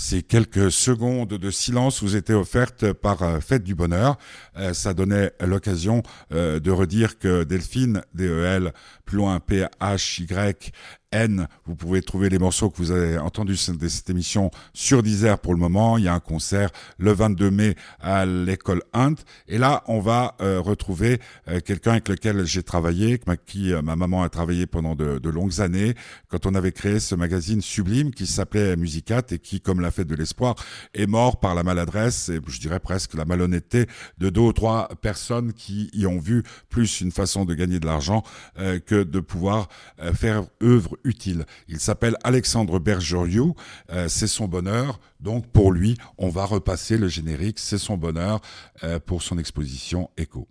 Ces quelques secondes de silence vous étaient offertes par euh, Fête du Bonheur. Euh, ça donnait l'occasion euh, de redire que Delphine, D-E-L, plus loin P-H-Y, N. Vous pouvez trouver les morceaux que vous avez entendus de cette émission sur Deezer pour le moment. Il y a un concert le 22 mai à l'école Hunt. Et là, on va euh, retrouver euh, quelqu'un avec lequel j'ai travaillé, avec qui euh, ma maman a travaillé pendant de, de, longues années, quand on avait créé ce magazine sublime qui s'appelait Musicat et qui, comme la fête de l'espoir, est mort par la maladresse et je dirais presque la malhonnêteté de deux ou trois personnes qui y ont vu plus une façon de gagner de l'argent que de pouvoir faire œuvre utile. Il s'appelle Alexandre Bergeriou, euh, c'est son bonheur. Donc pour lui, on va repasser le générique, c'est son bonheur euh, pour son exposition Echo.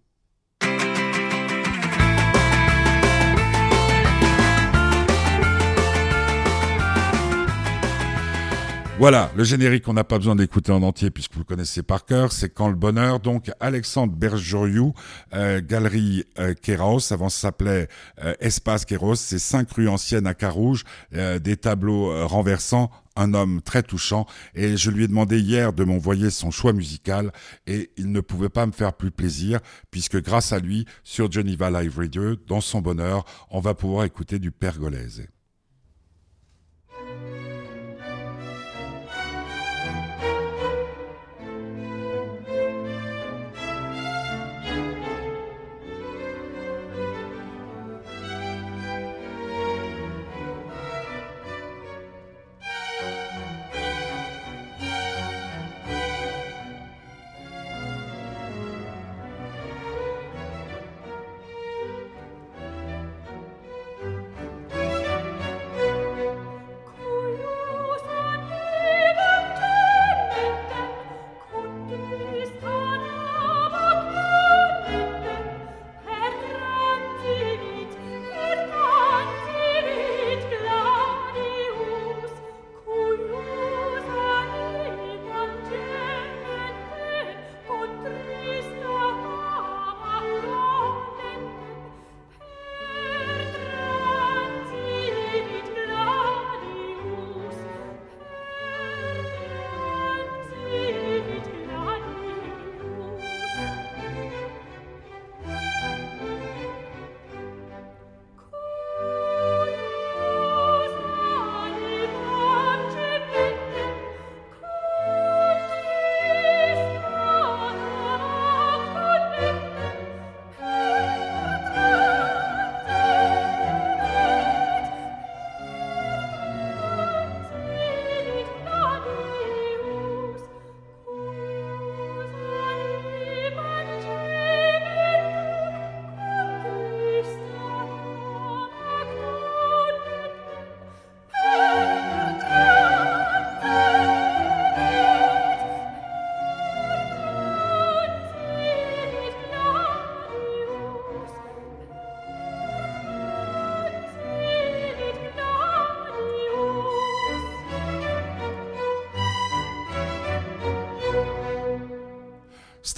Voilà, le générique, on n'a pas besoin d'écouter en entier puisque vous le connaissez par cœur. C'est Quand le bonheur. Donc, Alexandre Bergeriou, euh, Galerie euh, Kéros. Avant, ça s'appelait euh, Espace Kéros. C'est cinq rues anciennes à Carouge, euh, des tableaux euh, renversants un homme très touchant et je lui ai demandé hier de m'envoyer son choix musical et il ne pouvait pas me faire plus plaisir puisque grâce à lui sur Geneva Live Radio dans son bonheur on va pouvoir écouter du pergolèse.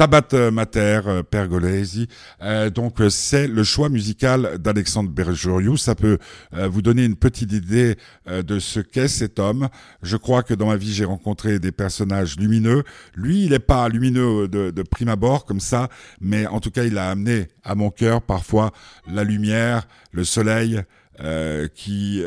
Stabat Mater, euh, Pergolesi. Euh, donc euh, c'est le choix musical d'Alexandre Bergeriou. Ça peut euh, vous donner une petite idée euh, de ce qu'est cet homme. Je crois que dans ma vie j'ai rencontré des personnages lumineux. Lui, il n'est pas lumineux de, de, prime abord comme ça, mais en tout cas il a amené à mon cœur parfois la lumière, le soleil. Qui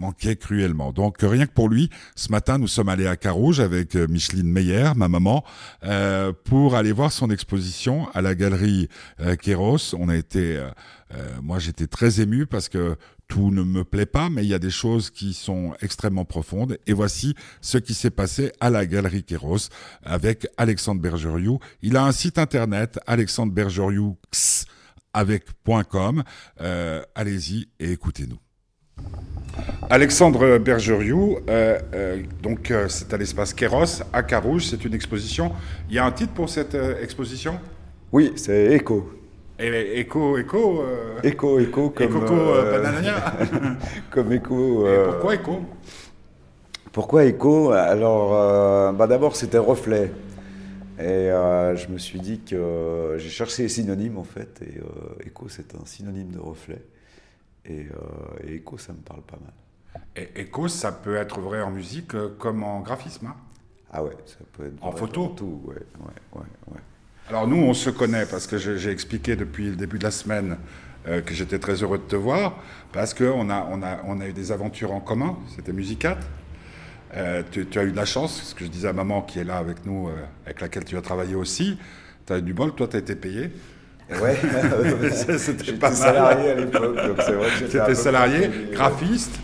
manquait cruellement. Donc rien que pour lui, ce matin, nous sommes allés à Carouge avec euh, Micheline Meyer, ma maman, euh, pour aller voir son exposition à la galerie euh, Kéros. On a été, euh, euh, moi j'étais très ému parce que tout ne me plaît pas, mais il y a des choses qui sont extrêmement profondes. Et voici ce qui s'est passé à la Galerie Kéros avec Alexandre Bergeriou. Il a un site internet, Alexandre Bergeriou .com. Euh, allez-y et écoutez-nous. Alexandre Bergeriou, euh, euh, donc euh, c'est à l'espace Kéros, à Carouge, c'est une exposition. Il y a un titre pour cette euh, exposition? Oui, c'est Echo. Et Echo, Echo Echo, Echo, comme. Echo. Et pourquoi Echo? Pourquoi Echo? Alors, bah d'abord, c'était reflet. Et je me suis dit que j'ai cherché les synonymes en fait, et Echo c'est un synonyme de reflet. Et, euh, et, écho, ça me parle pas mal. Et écho, ça peut être vrai en musique euh, comme en graphisme. Hein? ah ouais, ça peut être. En photo? Tout, ouais, ouais, ouais, ouais. Alors nous, on se connaît parce que j'ai expliqué depuis le début de la semaine euh, que j'étais très heureux de te voir parce qu'on a, on a, on a eu des aventures en commun. C'était Musicat. Euh, tu, tu, as eu de la chance, ce que je disais à maman qui est là avec nous, euh, avec laquelle tu as travaillé aussi. Tu as eu du bol, toi tu as été payé. Ouais, c'était pas mal. salarié à l'époque, donc c'est vrai que j'étais salarié, graphiste.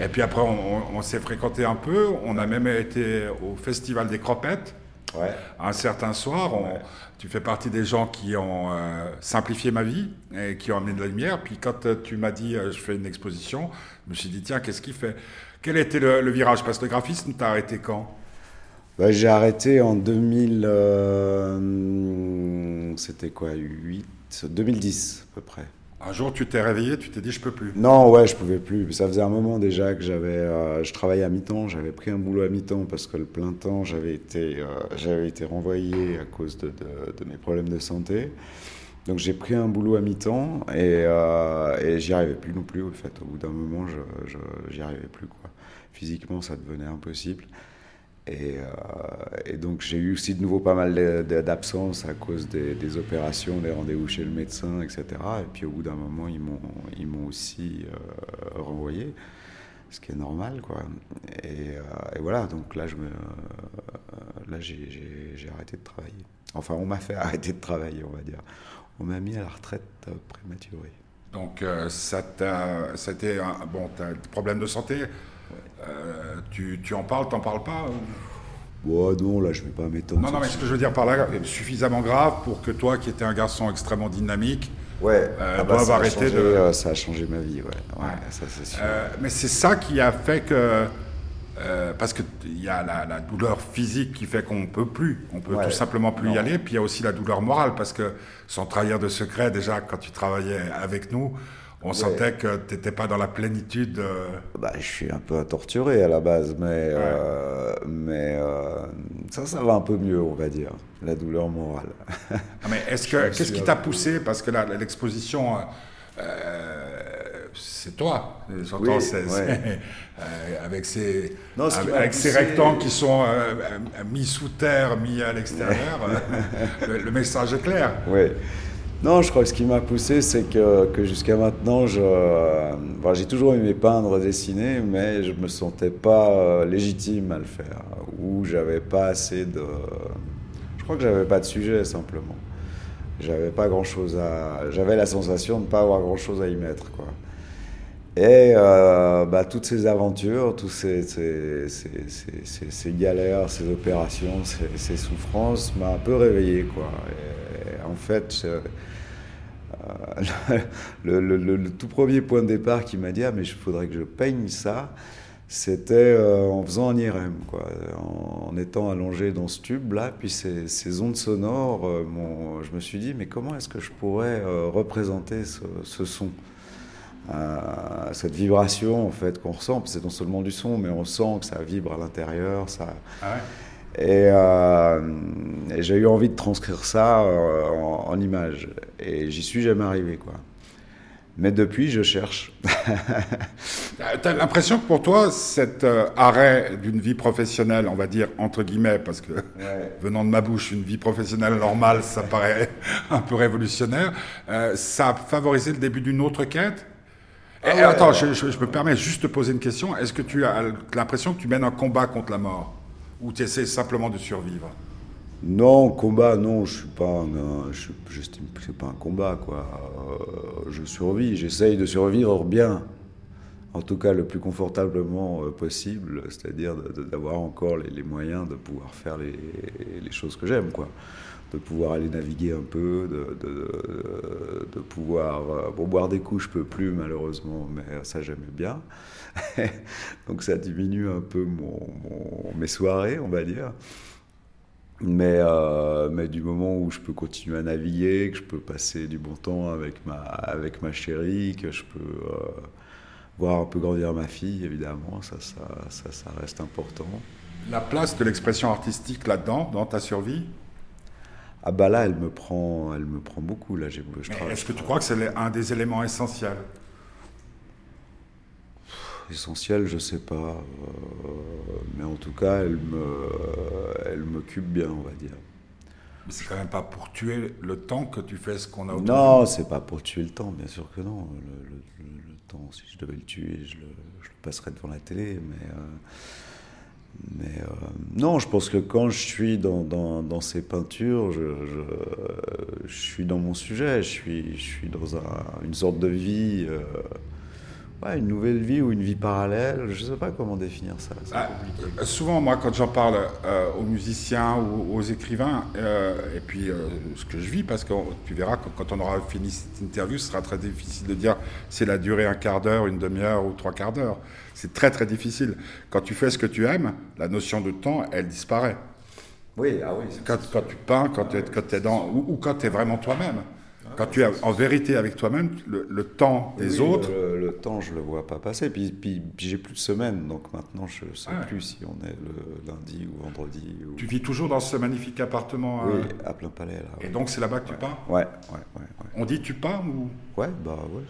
Et puis après, on, on s'est fréquenté un peu. On a même été au Festival des Cropettes. Ouais. Un certain soir, on, tu fais partie des gens qui ont euh, simplifié ma vie et qui ont amené de la lumière. Puis quand tu m'as dit euh, je fais une exposition, je me suis dit tiens, qu'est-ce qu'il fait? Quel était le, virage Parce que le graphisme, t'as arrêté quand bah, J'ai arrêté en 2000. C'était quoi 8 2010 à peu près. Un jour, tu t'es réveillé, tu t'es dit, je peux plus. Non, ouais, je pouvais plus. Ça faisait un moment déjà que j'avais, euh, je travaillais à mi-temps. J'avais pris un boulot à mi-temps parce que le plein temps, j'avais été, euh, j'avais été renvoyé à cause de, de, mes problèmes de santé. Donc j'ai pris un boulot à mi-temps et, euh, et j'y arrivais plus non plus. En fait, au bout d'un moment, je, j'y arrivais plus. Physiquement, ça devenait impossible. Et, euh, et, donc j'ai eu aussi de nouveau pas mal d'absences à cause des, opérations, des rendez-vous chez le médecin, etc. Et puis au bout d'un moment, ils m'ont, ils m'ont aussi euh, renvoyé, ce qui est normal, quoi. Et, voilà, donc là j'ai, j'ai, arrêté de travailler. Enfin, on m'a fait arrêter de travailler, on va dire. On m'a mis à la retraite prématurée. Donc ça t'a, ça a été un, bon, t'as des problèmes de santé? Euh, tu, tu, en parles, t'en parles pas Bon, non, là, je vais pas m'étonner. Non, non, mais ce que je veux dire par là, suffisamment grave pour que toi, qui étais un garçon extrêmement dynamique, ouais, euh, ah bah, arrêter de. Euh, ça a changé ma vie, ouais. ouais, Ça, sûr. Euh, mais c'est ça qui a fait que. Parce qu'il y a la, douleur physique qui fait qu'on ne peut plus, on peut tout simplement plus y aller. Puis il y a aussi la douleur morale, parce que sans trahir de secret, déjà quand tu travaillais avec nous, on sentait que tu n'étais pas dans la plénitude. Bah, je suis un peu torturé à la base, mais, euh, mais euh, ça, ça va un peu mieux, on va dire, la douleur morale. Ah, mais est-ce que qu'est-ce qui t'a poussé? Parce que l'exposition, euh, c'est toi. J'entends, avec ces, avec, ces rectangles qui sont mis sous terre, mis à l'extérieur, le, le, message est clair. Oui. Non, je crois que ce qui m'a poussé, c'est que, que jusqu'à maintenant, j'ai toujours aimé peindre, dessiner, mais je me sentais pas euh, légitime à le faire, ou j'avais pas assez de. Je crois que j'avais pas de sujet simplement. J'avais pas grand chose à. J'avais la sensation de ne pas avoir grand chose à y mettre, quoi. Et euh, bah, toutes ces aventures, toutes ces, galères, ces opérations, ces, souffrances m'a un peu réveillé. En fait, euh, le, tout premier point de départ qui m'a dit ah mais il faudrait que je peigne ça, c'était euh, en faisant un IRM, quoi, en, étant allongé dans ce tube là, puis ces, ondes sonores, je me suis dit mais comment est-ce que je pourrais représenter ce son? Cette vibration en fait qu'on ressent, c'est non seulement du son, mais on sent que ça vibre à l'intérieur, ça. Ah euh, et, j'ai eu envie de transcrire ça euh, en, images. Et j'y suis jamais arrivé, quoi. Mais depuis, je cherche. tu as l'impression que pour toi, cet euh, arrêt d'une vie professionnelle, on va dire entre guillemets, parce que venant de ma bouche, une vie professionnelle normale, ça paraît un peu révolutionnaire, ça a favorisé le début d'une autre quête? Ah et, Attends, je, je, me permets juste de poser une question. Est-ce que tu as l'impression que tu mènes un combat contre la mort? Ou tu essaies simplement de survivre? Non, combat, non, je suis pas je, j'estime que c'est pas un combat, quoi. Euh, je survis, j'essaye de survivre bien. En tout cas, le plus confortablement euh, possible, c'est-à-dire d'avoir encore les, moyens de pouvoir faire les, choses que j'aime, quoi de pouvoir aller naviguer un peu, de, de, pouvoir... Euh, boire des coups, je peux plus, malheureusement, mais ça, j'aimais bien. Donc ça diminue un peu mon, mes soirées, on va dire. Mais, euh, mais du moment où je peux continuer à naviguer, que je peux passer du bon temps avec ma, avec ma chérie, que je peux euh, voir un peu grandir ma fille, évidemment, ça, ça, ça reste important. La place de l'expression artistique là-dedans, dans ta survie? Ah bah là, elle me prend, elle me prend beaucoup. Là, Est-ce que tu crois que c'est un des éléments essentiels? Essentielle, je sais pas. mais en tout cas, elle me, elle m'occupe bien, on va dire. Mais c'est quand même pas pour tuer le temps que tu fais ce qu'on a Non, c'est pas pour tuer le temps, bien sûr que non. Le, temps, si je devais le tuer, je le, passerais devant la télé. Mais, euh, mais euh, non, je pense que quand je suis dans, ces peintures, je, suis dans mon sujet, je suis, je suis dans une sorte de vie. Euh, une nouvelle vie ou une vie parallèle, je ne sais pas comment définir ça. Ah, euh, souvent, moi, quand j'en parle euh, aux musiciens ou aux écrivains, euh, et puis ce que je vis, parce que tu verras, quand, quand, on aura fini cette interview, ce sera très difficile de dire si elle a duré un quart d'heure, une demi-heure ou trois quarts d'heure. C'est très très difficile. Quand tu fais ce que tu aimes, la notion de temps, elle disparaît. Oui, ah oui. Quand, quand tu peins, quand tu es, dans, ou, ou quand tu es vraiment toi-même. Quand tu es en vérité avec toi-même, le, temps des autres. Le, temps, je le vois pas passer. Puis, puis, j'ai plus de semaine, donc maintenant je ne sais plus si on est le lundi ou vendredi. Tu vis toujours dans ce magnifique appartement Oui, à plein palais. Là, Et donc c'est là-bas que tu pars? Ouais, ouais, ouais, On dit tu pars ou? Ouais, bah ouais,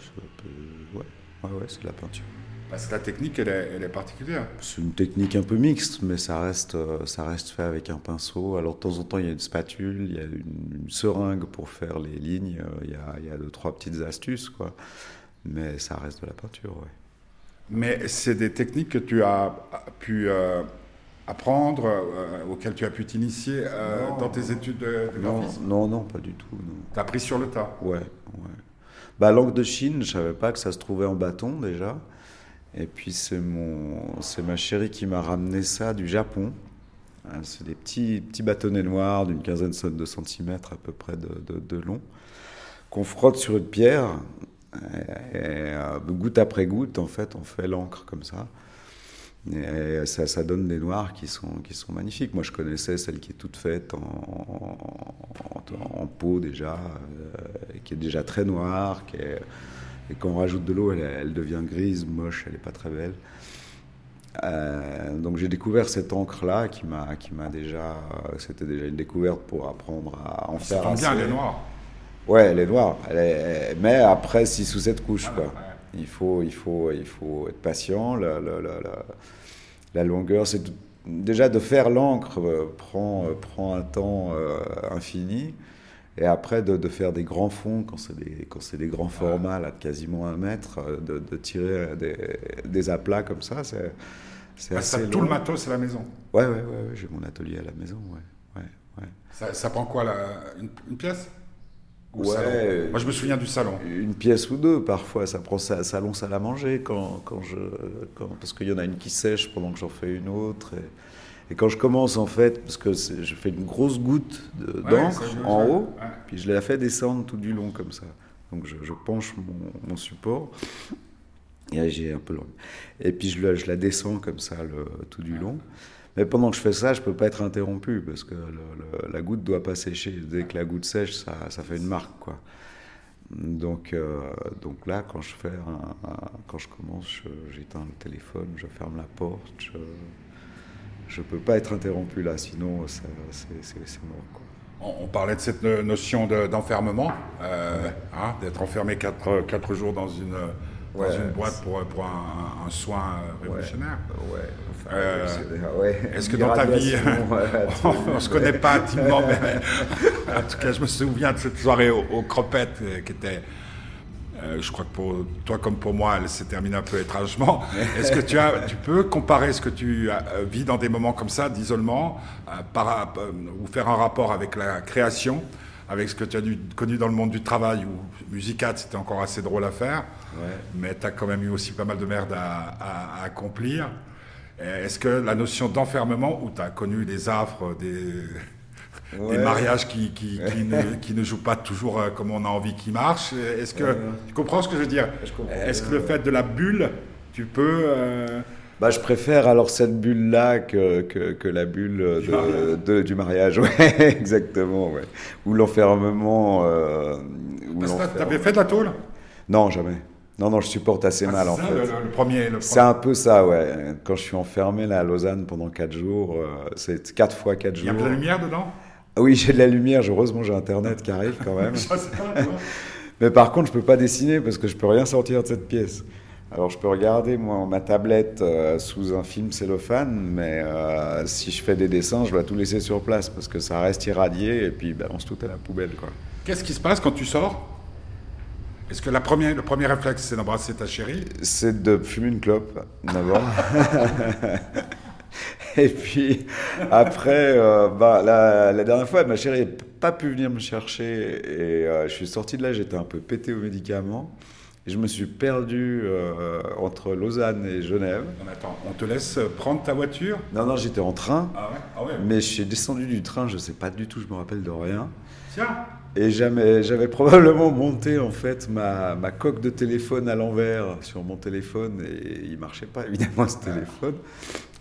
ouais, ouais, ouais c'est de la peinture. Parce que la technique, elle est, elle est particulière. C'est une technique un peu mixte, mais ça reste, euh, ça reste fait avec un pinceau. Alors de temps en temps, il y a une spatule, il y a une, seringue pour faire les lignes, euh, il y a, il y a deux, trois petites astuces, quoi. Mais ça reste de la peinture, ouais. Mais c'est des techniques que tu as pu euh, apprendre, auxquelles tu as pu t'initier dans tes études de, non, non, non, pas du tout. Tu as appris sur le tas Ouais, ouais. Bah, langue de Chine, je savais pas que ça se trouvait en bâton déjà. Et puis c'est mon, c'est ma chérie qui m'a ramené ça du Japon. Hein, c'est des petits, petits bâtonnets noirs d'une quinzaine de centimètres à peu près de, long, qu'on frotte sur une pierre. Et, euh, goutte après goutte, en fait, on fait l'encre comme ça. Et ça, ça, donne des noirs qui sont, qui sont magnifiques. Moi, je connaissais celle qui est toute faite en, en, peau déjà, euh, qui est déjà très noire, qui est et quand on rajoute de l'eau, elle, devient grise, moche, elle n'est pas très belle. Euh, donc j'ai découvert cette encre-là qui m'a, qui m'a déjà, c'était déjà une découverte pour apprendre à en faire. Ça bien, elle est noire. Ouais, elle est noire. Elle mais après 6 ou 7 couches, quoi. Il faut, il faut, il faut être patient. La, la, la, la longueur, c'est déjà de faire l'encre euh, prend, euh, prend un temps infini. Et après, de, de, faire des grands fonds, quand c'est des, quand des grands formats, là, de quasiment un mètre, euh, de, de tirer des, des, aplats comme ça, c'est, c'est assez Tout le matos à la maison Ouais, ouais, ouais, j'ai mon atelier à la maison, ouais. ouais, ouais. Ça, ça prend quoi, là une, pièce? Ouais, Moi, je me souviens du salon. Une pièce ou deux, parfois. Ça prend ça, salon, salle à manger, quand, quand je, quand, parce qu'il y en a une qui sèche pendant que j'en fais une autre. Et, et quand je commence, en fait, parce que je fais une grosse goutte d'encre en haut, puis je la fais descendre tout du long comme ça. Donc je, penche mon, support. Et j'ai un peu Et puis je, je, la descends comme ça le, tout du long. Mais pendant que je fais ça, je peux pas être interrompu parce que la goutte doit pas sécher. Dès que la goutte sèche, ça, ça fait une marque, quoi. Donc, euh, donc là, quand je fais, quand je commence, j'éteins le téléphone, je ferme la porte, je, je ne peux pas être interrompu là, sinon c'est mort. On, parlait de cette notion d'enfermement, euh, hein, d'être enfermé 4 quatre, jours dans une, une boîte pour, pour un, soin révolutionnaire. Euh, est-ce que dans ta vie, on ne se connaît pas intimement, mais en tout cas, je me souviens de cette soirée aux, aux cropettes euh, qui était euh, je crois que pour toi comme pour moi, elle s'est terminée un peu étrangement. Est-ce que tu, as, tu peux comparer ce que tu euh, vis dans des moments comme ça d'isolement euh, ou faire un rapport avec la création, avec ce que tu as connu dans le monde du travail où musicat c'était encore assez drôle à faire, mais tu as quand même eu aussi pas mal de merde à, accomplir. Est-ce que la notion d'enfermement, où tu as connu des affres, des, des mariages qui, qui, ne, qui, ne, jouent pas toujours euh, comme on a envie qu'ils marchent. Est-ce que tu comprends ce que je veux dire? Est-ce que le fait de la bulle, tu peux euh, bah, je préfère alors cette bulle-là que, que, la bulle de, de, du mariage, ouais, exactement, ouais. Ou l'enfermement. Euh, tu avais fait de la tôle? Non, jamais. Non, non, je supporte assez ah, mal en fait. Le, premier, C'est un peu ça, ouais. Quand je suis enfermé là à Lausanne pendant 4 jours, euh, c'est 4 fois 4 jours. Il y a de la lumière dedans? Ah oui, j'ai de la lumière. Heureusement, j'ai Internet qui arrive quand même. Mais par contre, je peux pas dessiner parce que je peux rien sortir de cette pièce. Alors je peux regarder moi ma tablette euh, sous un film cellophane, mais euh, si je fais des dessins, je dois tout laisser sur place parce que ça reste irradié et puis balance tout à la poubelle. quoi. Qu'est-ce qui se passe quand tu sors? Est-ce que la première, le premier réflexe, c'est d'embrasser ta chérie? C'est de fumer une clope d'abord. et puis après, euh, bah, la, la dernière fois, ma chérie n'a pas pu venir me chercher et euh, je suis sorti de là, j'étais un peu pété aux médicaments. Et je me suis perdu euh, entre Lausanne et Genève. Non, mais attends, on te laisse prendre ta voiture? Non, non, j'étais en train, Ah ouais Ah ouais mais je suis descendu du train, je sais pas du tout, je me rappelle de rien. Tiens Et j'avais probablement monté en fait ma, ma coque de téléphone à l'envers sur mon téléphone et il marchait pas évidemment ce téléphone.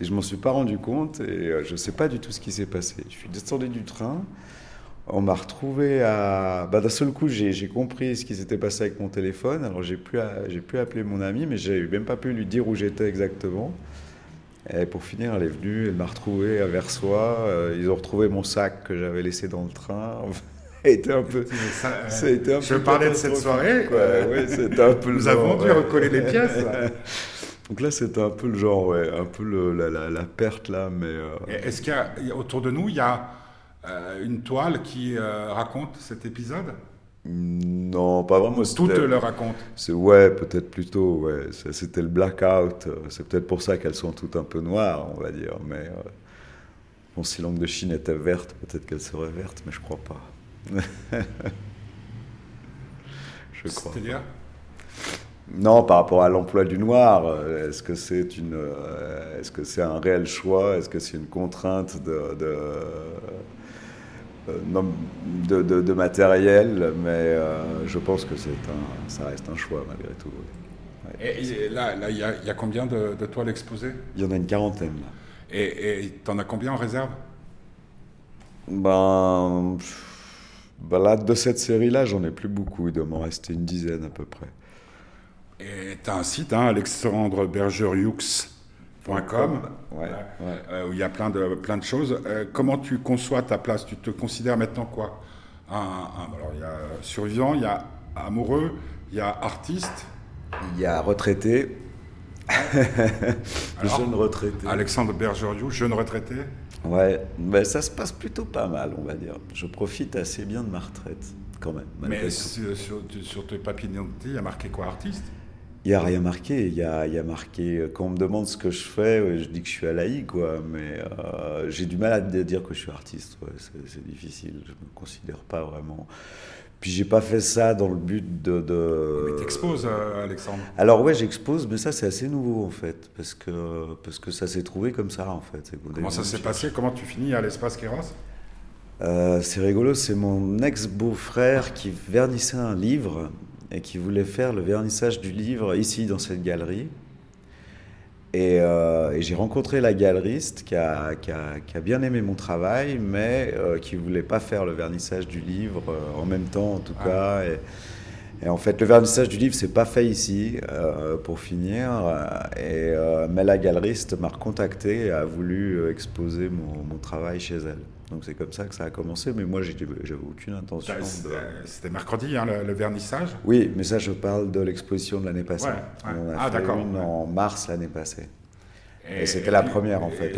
Et je m'en suis pas rendu compte et euh, je sais pas du tout ce qui s'est passé. Je suis descendu du train, on m'a retrouvé à. Bah, D'un seul coup, j'ai compris ce qui s'était passé avec mon téléphone. Alors j'ai pu, pu appeler mon ami, mais j'ai même pas pu lui dire où j'étais exactement. Et pour finir, elle est venue, elle m'a retrouvé à Versoix. euh, ils ont retrouvé mon sac que j'avais laissé dans le train. A été un peu. Ça, euh, Ça a été un Je peu parlais de cette soirée. euh, Ouais, c'était un peu Nous avons dû ouais. recoller les pièces. là. Donc là, c'était un peu le genre, ouais, un peu le- la, la- la perte là, mais. euh, Est-ce qu'il y a, autour de nous, il y a euh, une toile qui raconte cet épisode? Non, pas vraiment. Tout le raconte. C'est ouais, peut-être plutôt. Ouais, c'était le blackout. C'est peut-être pour ça qu'elles sont toutes un peu noires, on va dire. Mais bon, si l'angle de Chine était verte, peut-être qu'elle serait verte, mais je crois pas. je crois. C'est-à-dire Non, par rapport à l'emploi du noir, euh, est-ce que c'est une, euh, est-ce que c'est un réel choix? Est-ce que c'est une contrainte de, de, euh, de, de- de matériel? Mais euh, je pense que c'est un, ça reste un choix malgré tout. Ouais. Et, et là, là, il y a, il y a combien de, toiles exposées? Il y en a une quarantaine là. Et et t'en as combien en réserve? Ben, pff, ben là, de cette série-là, j'en ai plus beaucoup. Il doit m'en rester une dizaine à peu près. Et tu as un site, hein, Ouais, ouais. euh, où il y a plein de, plein de choses. Euh, comment tu conçois ta place? Tu te considères maintenant quoi? Un, un- Alors, il y a survivant, il y a amoureux, il y a artiste. Il y a retraité, Alors, jeune retraité. Alexandre Berger-Hughes, jeune retraité. Ouais, ben ça se passe plutôt pas mal, on va dire. Je profite assez bien de ma retraite, quand même. Mais sur, sur, tes papiers d'identité, il y a marqué quoi Artiste? Il n'y a rien marqué. Il y a, il y a marqué. euh, Quand on me demande ce que je fais, je dis que je suis à l'AI, quoi. Mais euh, j'ai du mal à dire que je suis artiste. ouais, c'est, difficile. Je me considère pas vraiment. Puis j'ai pas fait ça dans le but de. de... Mais t'exposes, euh, Alexandre. Alors ouais, j'expose, mais ça c'est assez nouveau en fait, parce que parce que ça s'est trouvé comme ça en fait. Comment ça s'est passé? Comment tu finis à l'espace Kéros Euh, c'est rigolo, c'est mon ex-beau-frère qui vernissait un livre et qui voulait faire le vernissage du livre ici dans cette galerie. Et, euh, et j'ai rencontré la galeriste qui a, qui a- qui a bien aimé mon travail, mais euh, qui voulait pas faire le vernissage du livre euh, en même temps, en tout Ah. cas. Et, et en fait, le vernissage du livre, c'est pas fait ici, pour finir. Et, mais la galeriste m'a recontacté et a voulu exposer mon, mon travail chez elle. Donc c'est comme ça que ça a commencé, mais moi, j'avais aucune intention C'était de... c'était mercredi, hein, le, le vernissage. Oui, mais ça, je parle de l'exposition de l'année passée. Ouais, ouais. On a Ah, fait d'accord, une ouais. en mars l'année passée. Et c'était la première, en fait, et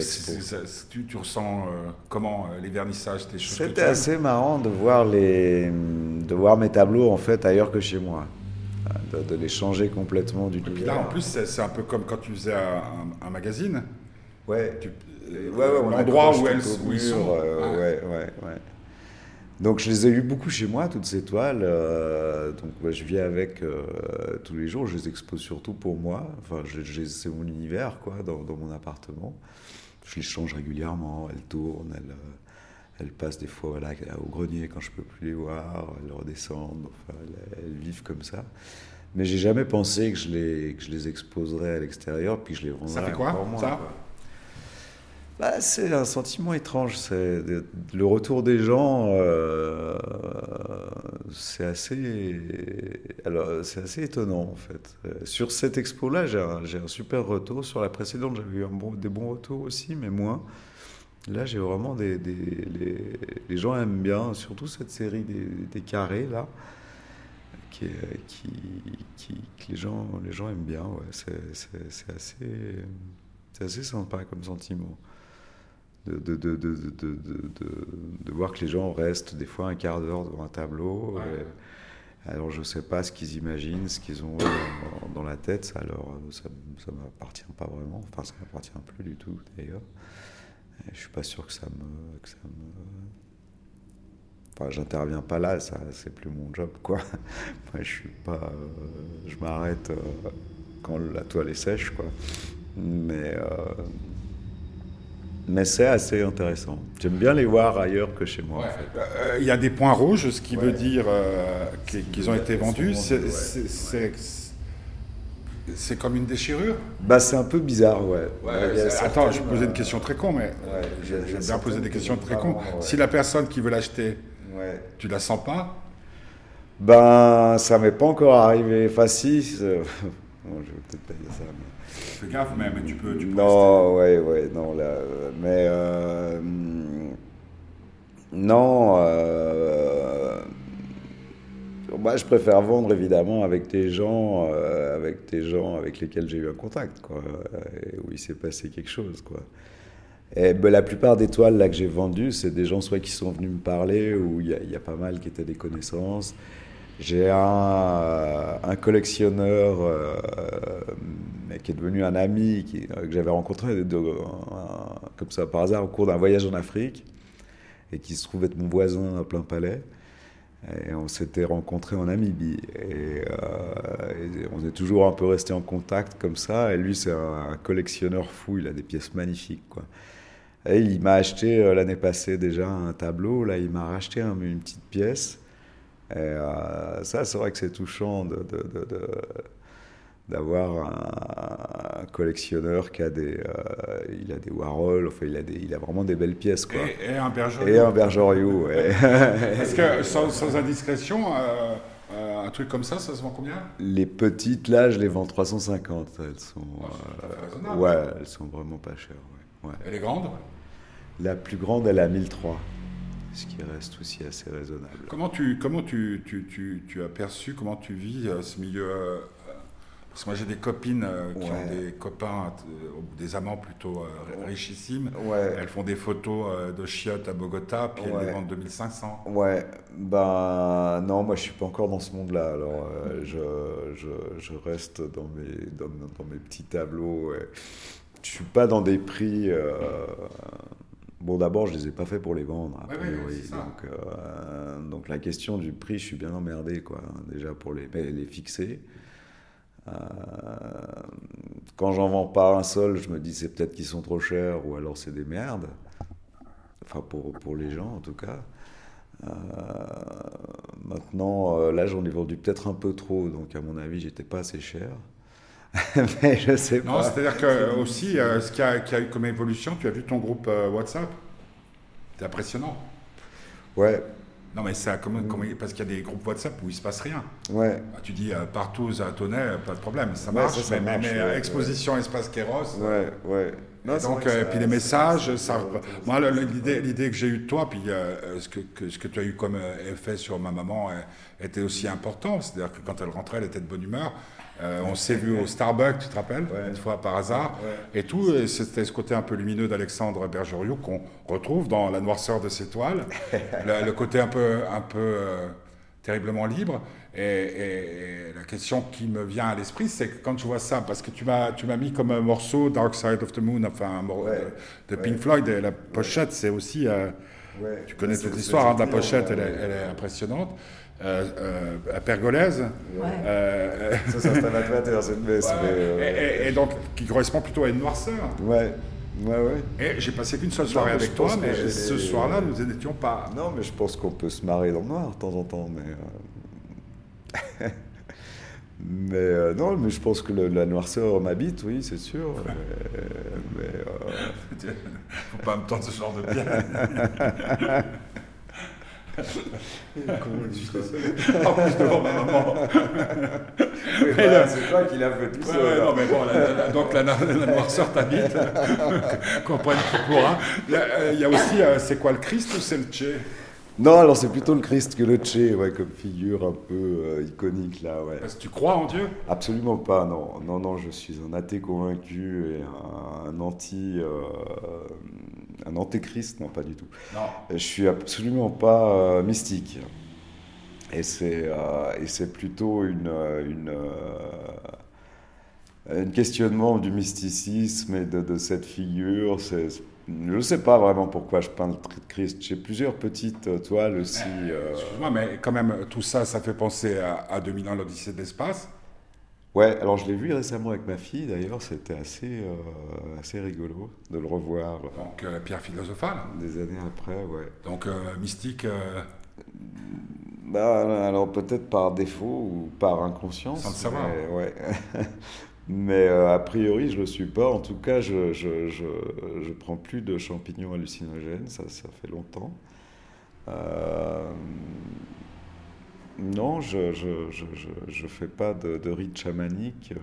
tu, tu ressens euh, comment euh, les vernissages tes choses C'était assez marrant de voir, les, de voir mes tableaux en fait ailleurs que chez moi. De, de les changer complètement du Et tout. puis là, en plus, c'est c'est un peu comme quand tu faisais un, un magazine. Ouais, Tu- ouais, ouais, on L'endroit où, elles, où ils sont. euh, ouais, ouais, ouais. Donc je les ai eu beaucoup chez moi, toutes ces toiles. euh, donc ouais, je vis avec euh, tous les jours, je les expose surtout pour moi. Enfin, c'est mon univers, quoi, dans, dans mon appartement. Je les change régulièrement, elles tournent, elles, euh, elles passent des fois voilà, au grenier quand je peux plus les voir, elles redescendent, enfin, elles, elles vivent comme ça. Mais j'ai jamais pensé que je les, que je les exposerais à l'extérieur, puis je les vendrais Ça fait quoi, moins, ça quoi. Bah, c'est un sentiment étrange. Le retour des gens. euh, c'est assez, assez étonnant en fait. Euh, Sur cette expo-là, j'ai un, un super retour. Sur la précédente, j'avais eu un bon, des bons retours aussi, mais moins. Là, j'ai vraiment des, les, les gens aiment bien, surtout cette série des, carrés là, qui, qui, qui, que les, gens, les gens aiment bien. Ouais. C'est assez, assez sympa comme sentiment. De, de, de, de, voir que les gens restent des fois un quart d'heure devant un tableau. alors je ne sais pas ce qu'ils imaginent, ce qu'ils ont dans, la tête, ça, alors, ça ne m'appartient pas vraiment, enfin ça ne m'appartient plus du tout d'ailleurs. Je ne suis pas sûr que ça me... Que ça me Enfin, j'interviens pas là, ça, c'est plus mon job, quoi. Moi, je suis pas, euh, je m'arrête euh, quand la toile est sèche, quoi. Mais, euh, mais c'est assez intéressant. J'aime bien les voir ailleurs que chez moi. Il y a des points rouges, ce qui veut dire qu'ils ont été vendus. C'est comme une déchirure Bah c'est un peu bizarre, ouais. attends, je posais une question très con, mais j'aime bien poser des questions très cons. Si la personne qui veut l'acheter tu la sens pas? Ben, ça m'est pas encore arrivé. Enfin, si. Bon, je vais peut-être pas dire ça. Fais gaffe, mais, tu peux. Tu non, ouais, ouais, non, là. Mais. Euh, non. Euh, moi, je préfère vendre évidemment avec des gens, euh, avec des gens avec lesquels j'ai eu un contact, quoi, où il s'est passé quelque chose, quoi. Et ben, la plupart des toiles là, que j'ai vendues, c'est des gens soit qui sont venus me parler, ou il y, a pas mal qui étaient des connaissances. J'ai un, euh, collectionneur euh, qui est devenu un ami euh, que j'avais rencontré comme ça par hasard au cours d'un voyage en Afrique et qui se trouve être mon voisin à plein palais. Et on s'était rencontrés en Namibie. Et, on est toujours un peu resté en contact comme ça. Et lui, c'est un, collectionneur fou. Il a des pièces magnifiques. Et il m'a acheté l'année passée déjà un tableau, là il m'a racheté une petite pièce. Et euh, ça, c'est vrai que c'est touchant de, d'avoir un, collectionneur qui a des, euh, il a des Warhol, enfin il a, des, il a vraiment des belles pièces quoi. Et, un Bergeriou. Et un Bergeriou, Parce que sans, indiscrétion, un truc comme ça, ça se vend combien? Les petites là, je les vends 350. Elles sont, ah, ouais, elles sont vraiment pas chères. Ouais. Et les grandes? La plus grande, elle est à 1003, ce qui reste aussi assez raisonnable. Comment tu, comment tu, tu, tu, tu as perçu, comment tu vis euh, ce milieu euh, Parce que moi j'ai des copines euh, qui ont des copains, des amants plutôt richissimes. Elles font des photos de chiottes à Bogota, puis elles les vendent 2500. Ouais, ben non, moi je suis pas encore dans ce monde-là. Alors je, je, je, reste dans mes, dans, dans mes petits tableaux. Je suis pas dans des prix. Bon, d'abord, je les ai pas fait pour les vendre, a priori. donc, euh, donc, la question du prix, je suis bien emmerdé, quoi. Déjà pour les, les fixer. Euh, quand j'en vends pas un seul, je me dis c'est peut-être qu'ils sont trop chers ou alors c'est des merdes. Enfin, pour, pour les gens en tout cas. Euh, maintenant, là, j'en ai vendu peut-être un peu trop, donc à mon avis, j'étais pas assez cher. mais je sais pas. Non, c'est-à-dire que aussi, euh, ce qui a, a, eu comme évolution, tu as vu ton groupe euh, WhatsApp C'est impressionnant. Ouais. Non, mais ça, comment, parce qu'il y a des groupes WhatsApp où il se passe rien. Ouais. Bah, tu dis euh, partout, à Tonnet, pas de problème, ça marche. mais, exposition espace Kéros. Ouais, ouais. Donc, puis les messages, ça. Moi, l'idée que j'ai eue de toi, puis ce, que, ce que tu as eu comme effet sur ma maman était aussi important. C'est-à-dire que quand elle rentrait, elle était de bonne humeur. Euh, on s'est vu au Starbucks, tu te rappelles, une fois par hasard, et tout. Et c'était ce côté un peu lumineux d'Alexandre Bergeriou qu'on retrouve dans la noirceur de ses toiles, le, côté un peu, un peu euh, terriblement libre. Et, la question qui me vient à l'esprit, c'est que quand tu vois ça, parce que tu m'as, tu m'as mis comme un morceau Dark Side of the Moon, enfin un morceau de, Pink Floyd, et la pochette, c'est aussi. Euh, tu connais toute l'histoire hein, de la pochette, elle est impressionnante euh, euh, à Pergolèse. Ouais. Euh, ça, c'est un amateur, c'est une messe. et, donc, qui correspond plutôt à une noirceur. Ouais. Ouais, ouais. Et j'ai passé qu'une seule soirée avec toi, mais ce soir-là, nous n'étions pas. Non, mais je pense qu'on peut se marrer dans le noir de temps en temps, mais. mais non, mais je pense que la noirceur m'habite, oui, c'est sûr. mais. mais Faut pas me tendre ce genre de bien. Comment tu En plus devant ma maman. c'est toi qui l'as fait tout seul. Ouais, non, mais bon, donc la, la, noirceur t'habite, comprenne qui pourra. Il y a aussi, euh, c'est quoi le Christ ou c'est le Tché Non, alors c'est plutôt le Christ que le Tché, ouais, comme figure un peu euh, iconique là, ouais. Parce que tu crois en Dieu? Absolument pas, non. Non, non, je suis un athée convaincu et un, anti, euh, un antéchrist, non, pas du tout. Non. Je suis absolument pas euh, mystique. Et c'est et c'est plutôt une une un questionnement du mysticisme et de, de cette figure. C'est je ne sais pas vraiment pourquoi je peins le Christ. J'ai plusieurs petites euh, toiles aussi. Euh... Excuse-moi, mais quand même, tout ça, ça fait penser à, à 2001, l'Odyssée de l'espace. Ouais, alors je l'ai vu récemment avec ma fille, d'ailleurs, c'était assez, euh, assez rigolo de le revoir. Donc, euh, pierre philosophale Des années après, ouais. Donc, euh, mystique bah, Alors, peut-être par défaut ou par inconscience. Sans le savoir. Mais, ouais. Mais euh, a priori, je ne le suis pas. En tout cas, je je, je, je, prends plus de champignons hallucinogènes, ça, ça fait longtemps. Euh, non, je ne fais pas de, de rite chamanique.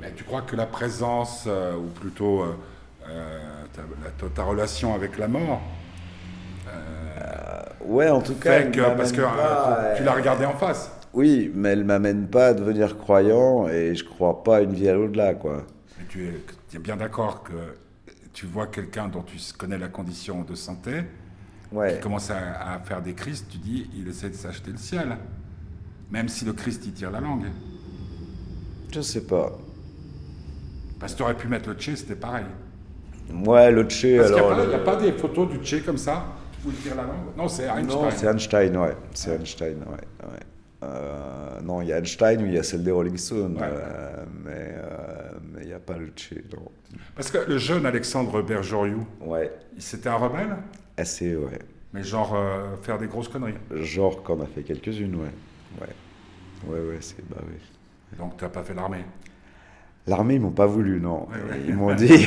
Mais tu crois que la présence, euh, ou plutôt ta, relation avec la mort, ouais, en tout cas, que, parce que pas, tu l'as regardé en face. Oui, mais elle m'amène pas à devenir croyant et je crois pas à une vie à l'au-delà, quoi. Mais tu es, tu es bien d'accord que tu vois quelqu'un dont tu connais la condition de santé, ouais. qui commence à, à, faire des crises, tu dis, il essaie de s'acheter le ciel. Même si le Christ y tire la langue. Je sais pas. Parce que tu aurais pu mettre le Tché, c'était pareil. Ouais, le Tché, Parce alors. Il n'y a, a, pas des photos du Tché comme ça, où il tire la langue? Non, c'est Einstein. Non, c'est Einstein, ouais. C'est Einstein, ouais. ouais. Euh, non, il y a Einstein, il y a celle des Rolling Stones, ouais. euh, mais il n'y a pas le non. Parce que le jeune Alexandre Bergeriou, ouais. c'était un rebelle? Assez, ouais. Mais genre euh, faire des grosses conneries Genre qu'on a fait quelques-unes, ouais. Ouais, ouais, ouais, c'est... Bah oui. Donc tu n'as pas fait l'armée? L'armée, ils m'ont pas voulu, non. Ouais, ouais. Ils m'ont dit,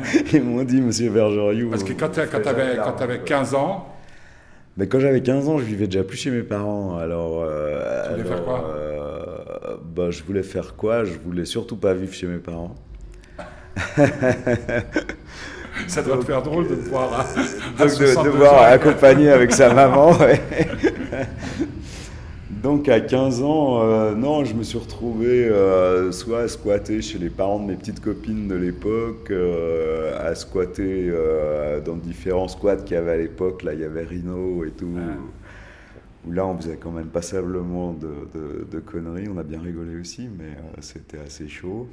ils m'ont dit, Monsieur Bergeriou. Parce que quand tu avais, quand avais 15 ans, mais quand j'avais 15 ans, je vivais déjà plus chez mes parents. Alors, euh, tu voulais alors, faire quoi euh, bah, Je voulais faire quoi? Je voulais surtout pas vivre chez mes parents. Ça doit donc, te faire drôle de voir. donc de devoir accompagner avec sa maman. Ouais. Donc à 15 ans, euh, non, je me suis retrouvé euh, soit à squatter chez les parents de mes petites copines de l'époque, euh, à squatter dans différents squats qu'il y avait à l'époque. Là, il y avait Rhino et tout. Où là, on faisait quand même passablement de, de, de conneries. On a bien rigolé aussi, mais c'était assez chaud.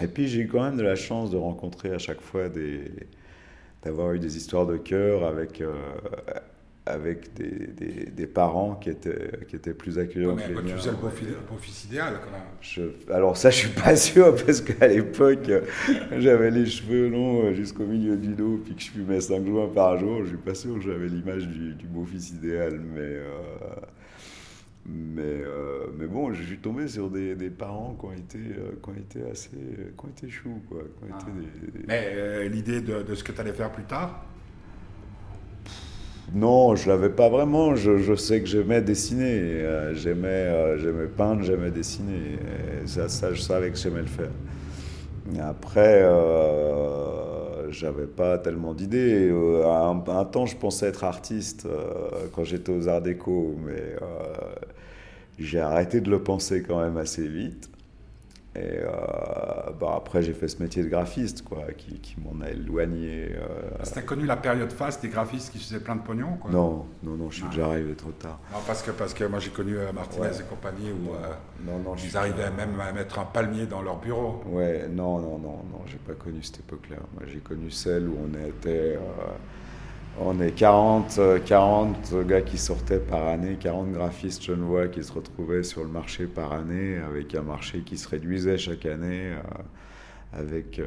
Et puis j'ai eu quand même de la chance de rencontrer à chaque fois des d'avoir eu des histoires de cœur avec avec des, des, des, parents qui étaient, qui étaient plus accueillants ouais, que les Tu miens. faisais le beau, fils idéal quand même. Je, alors ça, je suis pas sûr parce qu'à l'époque, j'avais les cheveux longs jusqu'au milieu du dos, puis que je fumais 5 joints par jour. Je suis pas sûr que j'avais l'image du, du beau fils idéal, mais euh, mais euh, mais bon, je suis tombé sur des, des parents qui ont été euh, qui ont été assez qui ont été choux quoi. Qui ont ah. été des, Mais euh, l'idée de, de, ce que tu allais faire plus tard non, je l'avais pas vraiment. Je, sais que j'aimais dessiner. Euh, j'aimais, euh, j'aimais peindre, j'aimais dessiner. Et ça, je savais que j'aimais le faire. Après, euh, j'avais pas tellement d'idées. Euh, un, un, temps, je pensais être artiste quand j'étais aux Arts Déco, mais j'ai arrêté de le penser quand même assez vite. Et euh, bah après, j'ai fait ce métier de graphiste, quoi, qui, qui m'en a éloigné. Euh... C'était connu la période face des graphistes qui faisaient plein de pognon, quoi. Non, non, non, je suis ah. déjà arrivé trop tard. Non, parce que, parce que moi, j'ai connu euh, Martinez ouais. et compagnie où euh, non, non, ils arrivaient même à mettre un palmier dans leur bureau. Ouais, non, non, non, non, j'ai pas connu cette époque-là. Moi, j'ai connu celle où on était. Euh, on est 40, 40 gars qui sortaient par année, 40 graphistes genevois qui se retrouvaient sur le marché par année, avec un marché qui se réduisait chaque année, euh, avec, euh,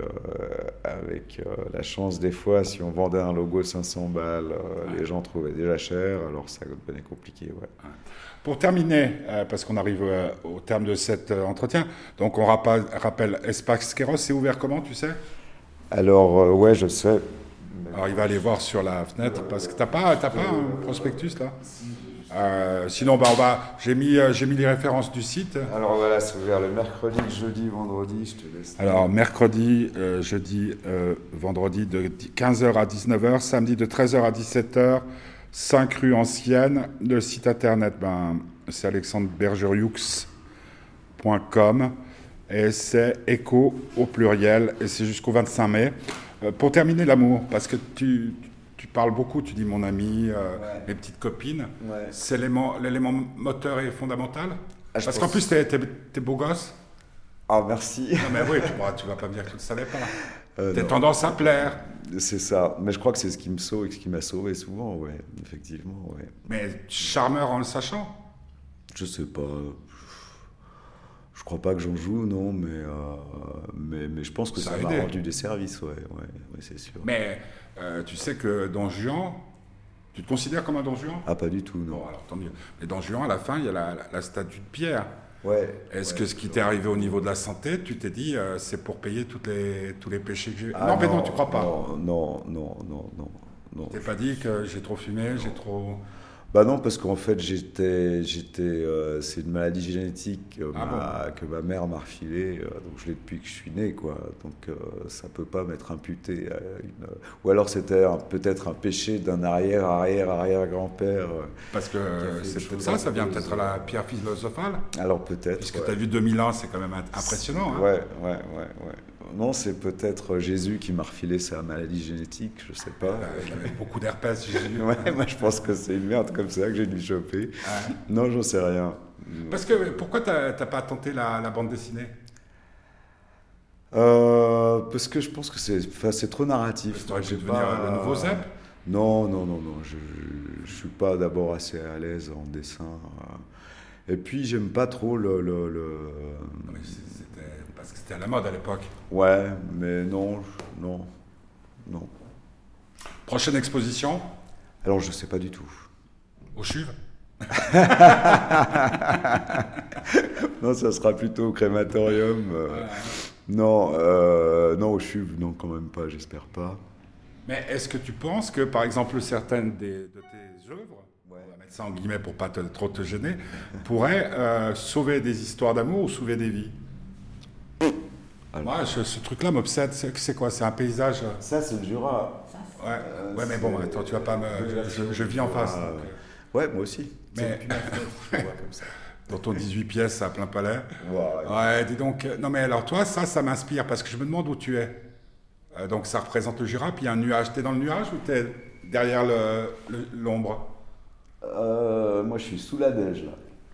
avec euh, la chance des fois, si on vendait un logo 500 balles, ouais. les gens trouvaient déjà cher, alors ça devenait compliqué. Ouais. Ouais. Pour terminer, euh, parce qu'on arrive euh, au terme de cet euh, entretien, donc on rappelle, rappelle Espace Kéros, c'est ouvert comment, tu sais? Alors, euh, ouais, je sais. Alors il va aller voir sur la fenêtre parce que t'as pas, pas un prospectus là? Euh, sinon, bah, on va. J'ai mis, euh, j'ai mis les références du site. Alors voilà, c'est ouvert le mercredi, jeudi, vendredi. Je te laisse. Alors mercredi, euh, jeudi, vendredi de 15h à 19h, samedi de 13h à 17h, 5 rue Ancienne. Le site internet, ben, c'est alexandrebergerioux.com et c'est écho au pluriel et c'est jusqu'au 25 mai. Euh, pour terminer l'amour, parce que tu, tu parles beaucoup, tu dis mon ami, euh, mes petites copines, c'est l'élément moteur et fondamental ah, Parce qu'en plus, tu es, beau gosse. Ah, merci. Non, mais oui, tu, ne vas pas me dire que tu ne savais pas. Euh, T'as tendance à plaire. C'est ça. Mais je crois que c'est ce qui me sauve et ce qui m'a sauvé souvent, ouais, effectivement. Ouais. Mais charmeur en le sachant Je sais pas. Je crois pas que j'en joue, non, mais, euh, mais, mais, je pense que ça, m'a rendu des services, ouais, ouais, c'est sûr. Mais euh, tu sais que dans Juan, tu te considères comme un Don Juan? Ah, pas du tout, non. Bon, alors tant mieux. Mais dans Juan, à la fin, il y a la, la statue de Pierre. Ouais. Est-ce que ce qui t'est arrivé au niveau de la santé, tu t'es dit, euh, c'est pour payer toutes les, tous les péchés que j'ai ah, non, mais non, tu crois pas Non, non, non, non, non. non. T'es pas dit que j'ai trop fumé, j'ai trop. Bah non, parce qu'en fait, j'étais, j'étais, euh, c'est une maladie génétique euh, ah que ma mère m'a refilée, euh, donc je l'ai depuis que je suis né, quoi. Donc ça peut pas m'être imputé à une. Ou alors c'était peut-être un péché d'un arrière, arrière, arrière grand-père. parce que c'est peut-être ça, ça vient peut-être à la pierre philosophale. Alors peut-être. Puisque tu as vu 2000 ans, c'est quand même impressionnant. Hein. Ouais, ouais, ouais, ouais. Non, c'est peut-être Jésus qui m'a refilé sa maladie génétique, je sais pas. il avait beaucoup d'herpès, Jésus. ouais, moi je pense que c'est une merde comme ça que j'ai dû choper. Non, j'en sais rien. Parce que pourquoi t'as pas tenté la, bande dessinée? Euh, Parce que je pense que c'est trop narratif. Tu pu devenir le nouveau Zep? Non, non, non, non. Je, je, suis pas d'abord assez à l'aise en dessin. Et puis j'aime pas trop le. le, le... Parce que c'était à la mode à l'époque. Ouais, mais non, non, non. Prochaine exposition? Alors je sais pas du tout. Au CHUV Non, ça sera plutôt au crématorium. Euh, non, euh, non, au CHUV, non, quand même pas, j'espère pas. Mais est-ce que tu penses que, par exemple, certaines de tes œuvres, on va mettre ça en guillemets pour pas trop te gêner, pourraient euh, sauver des histoires d'amour ou sauver des vies? Moi, ce, truc-là m'obsède. C'est quoi? C'est un paysage euh Ça, c'est le Jura. Ouais, euh, ouais mais bon, attends, tu vas pas me. Je, vis en face. Euh. Ouais, moi aussi. Mais. Dans ton 18 pièces à plein palais. Ouais, dis donc. Non, mais alors, toi, ça, ça m'inspire parce que je me demande où tu es. donc, ça représente le Jura, puis il y a un nuage. T'es dans le nuage ou t'es derrière l'ombre? Moi, je suis sous la neige, là.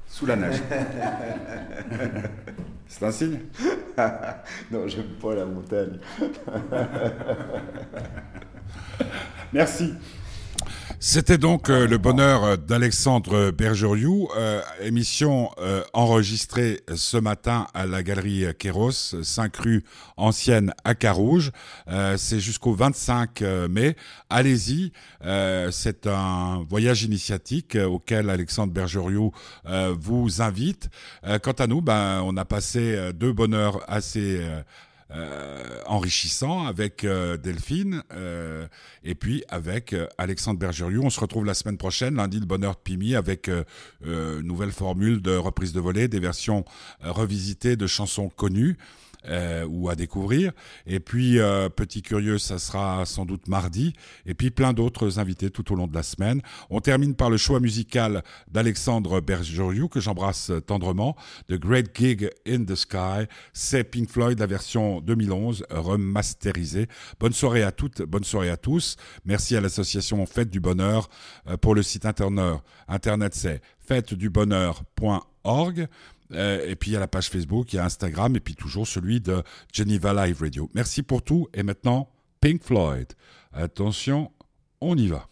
Sous la neige. C'est un signe? Non, j'aime pas la montagne. Merci. C'était donc euh, le bonheur d'Alexandre Bergeriou, euh, émission euh, enregistrée ce matin à la galerie Kéros, 5 rue Ancienne à Carouge. c'est jusqu'au 25 mai. Allez-y, c'est un voyage initiatique auquel Alexandre Bergeriou vous invite. quant à nous, ben, on a passé deux bonheurs assez euh, enrichissant avec euh, Delphine euh, et puis avec Alexandre Bergeriou. On se retrouve la semaine prochaine, lundi, le bonheur de Pimi, avec nouvelle formule de reprise de volée, des versions revisitées de chansons connues euh, ou à découvrir. Et puis, euh, petit curieux, ça sera sans doute mardi. Et puis, plein d'autres invités tout au long de la semaine. On termine par le choix musical d'Alexandre Bergeriou, que j'embrasse tendrement. The Great Gig in the Sky. C'est Pink Floyd, la version 2011, remasterisée. Bonne soirée à toutes, bonne soirée à tous. Merci à l'association Fête du Bonheur euh, pour le site internet. Internet, c'est fêtedubonheur.org. Euh, et puis il y a la page Facebook, il y a Instagram, et puis toujours celui de Geneva Live Radio. Merci pour tout. Et maintenant, Pink Floyd. Attention, on y va.